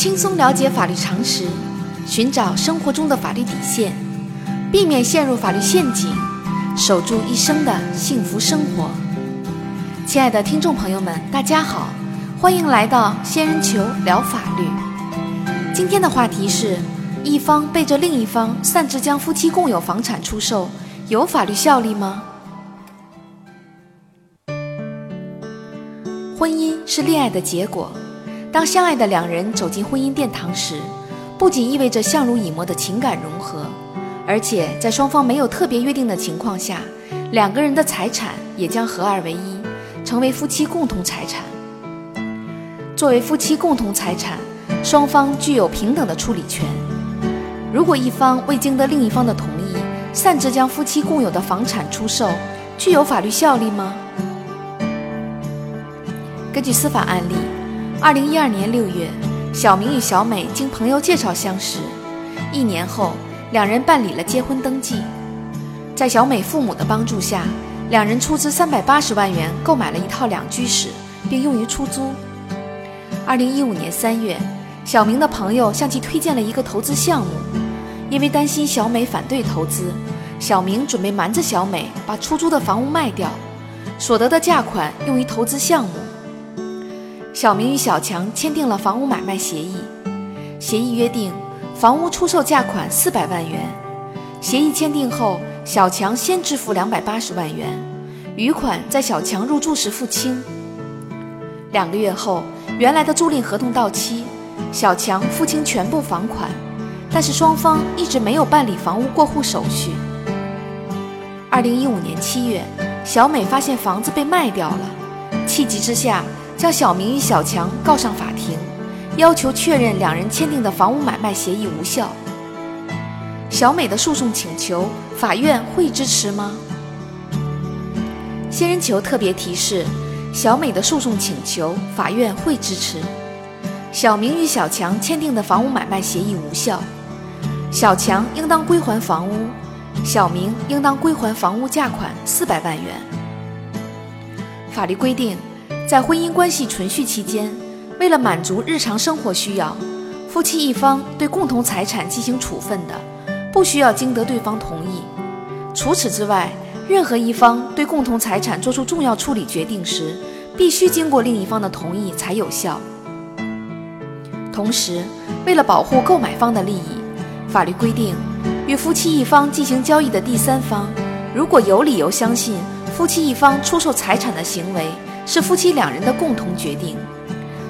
轻松了解法律常识，寻找生活中的法律底线，避免陷入法律陷阱，守住一生的幸福生活。亲爱的听众朋友们，大家好，欢迎来到仙人球聊法律。今天的话题是：一方背着另一方擅自将夫妻共有房产出售，有法律效力吗？婚姻是恋爱的结果。当相爱的两人走进婚姻殿堂时，不仅意味着相濡以沫的情感融合，而且在双方没有特别约定的情况下，两个人的财产也将合二为一，成为夫妻共同财产。作为夫妻共同财产，双方具有平等的处理权。如果一方未经得另一方的同意，擅自将夫妻共有的房产出售，具有法律效力吗？根据司法案例，二零一二年六月，小明与小美经朋友介绍相识，一年后，两人办理了结婚登记。在小美父母的帮助下，两人出资三百八十万元购买了一套两居室，并用于出租。二零一五年三月，小明的朋友向其推荐了一个投资项目，因为担心小美反对投资，小明准备瞒着小美把出租的房屋卖掉，所得的价款用于投资项目。小明与小强签订了房屋买卖协议，协议约定房屋出售价款四百万元。协议签订后，小强先支付两百八十万元，余款在小强入住时付清。两个月后，原来的租赁合同到期，小强付清全部房款，但是双方一直没有办理房屋过户手续。二零一五年七月，小美发现房子被卖掉了，气急之下。将小明与小强告上法庭，要求确认两人签订的房屋买卖协议无效。小美的诉讼请求，法院会支持吗？仙人球特别提示：小美的诉讼请求，法院会支持。小明与小强签订的房屋买卖协议无效，小强应当归还房屋，小明应当归还房屋价款四百万元。法律规定。在婚姻关系存续期间，为了满足日常生活需要，夫妻一方对共同财产进行处分的，不需要经得对方同意。除此之外，任何一方对共同财产做出重要处理决定时，必须经过另一方的同意才有效。同时，为了保护购买方的利益，法律规定，与夫妻一方进行交易的第三方，如果有理由相信夫妻一方出售财产的行为，是夫妻两人的共同决定，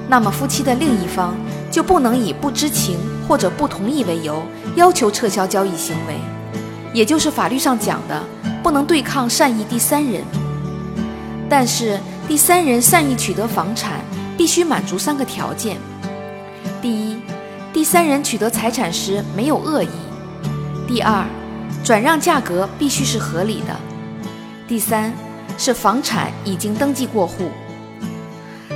那么夫妻的另一方就不能以不知情或者不同意为由要求撤销交易行为，也就是法律上讲的不能对抗善意第三人。但是第三人善意取得房产必须满足三个条件：第一，第三人取得财产时没有恶意；第二，转让价格必须是合理的；第三。是房产已经登记过户。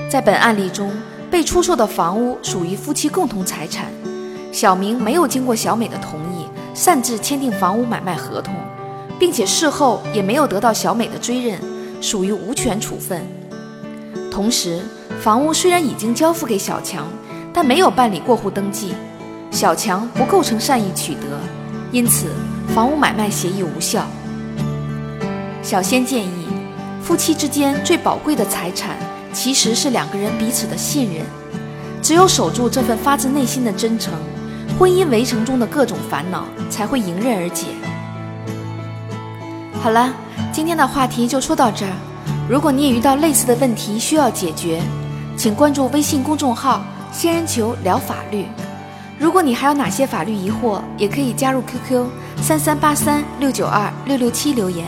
在本案例中，被出售的房屋属于夫妻共同财产，小明没有经过小美的同意，擅自签订房屋买卖合同，并且事后也没有得到小美的追认，属于无权处分。同时，房屋虽然已经交付给小强，但没有办理过户登记，小强不构成善意取得，因此房屋买卖协议无效。小仙建议。夫妻之间最宝贵的财产，其实是两个人彼此的信任。只有守住这份发自内心的真诚，婚姻围城中的各种烦恼才会迎刃而解。好了，今天的话题就说到这儿。如果你也遇到类似的问题需要解决，请关注微信公众号“仙人球聊法律”。如果你还有哪些法律疑惑，也可以加入 QQ 三三八三六九二六六七留言。